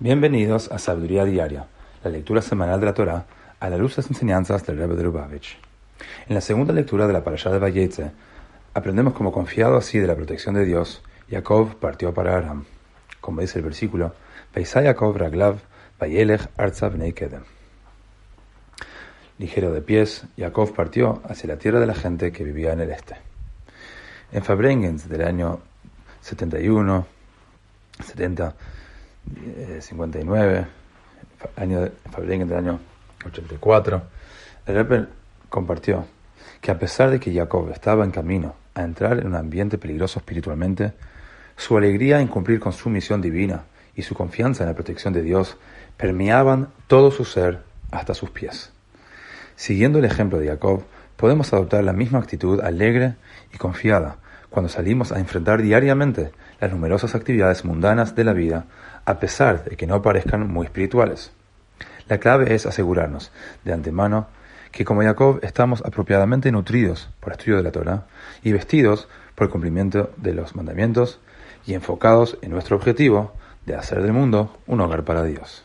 Bienvenidos a Sabiduría Diaria, la lectura semanal de la Torá a la luz de las enseñanzas del Rebbe de Lubavitch. En la segunda lectura de la Parashá de Vayetze, aprendemos cómo confiado así de la protección de Dios, Jacob partió para Aram. Como dice el versículo, Peisá Jacob Raglav, Vayelech Arza. Ligero de pies, Jacob partió hacia la tierra de la gente que vivía en el este. En Fabrengens del año 71, 70, 59, año de Fabrengens del año 84, el Rebbe compartió que a pesar de que Jacob estaba en camino a entrar en un ambiente peligroso espiritualmente, su alegría en cumplir con su misión divina y su confianza en la protección de Dios permeaban todo su ser hasta sus pies. Siguiendo el ejemplo de Jacob, podemos adoptar la misma actitud alegre y confiada cuando salimos a enfrentar diariamente las numerosas actividades mundanas de la vida, a pesar de que no parezcan muy espirituales. La clave es asegurarnos de antemano que como Jacob estamos apropiadamente nutridos por el estudio de la Torah y vestidos por el cumplimiento de los mandamientos y enfocados en nuestro objetivo de hacer del mundo un hogar para Dios.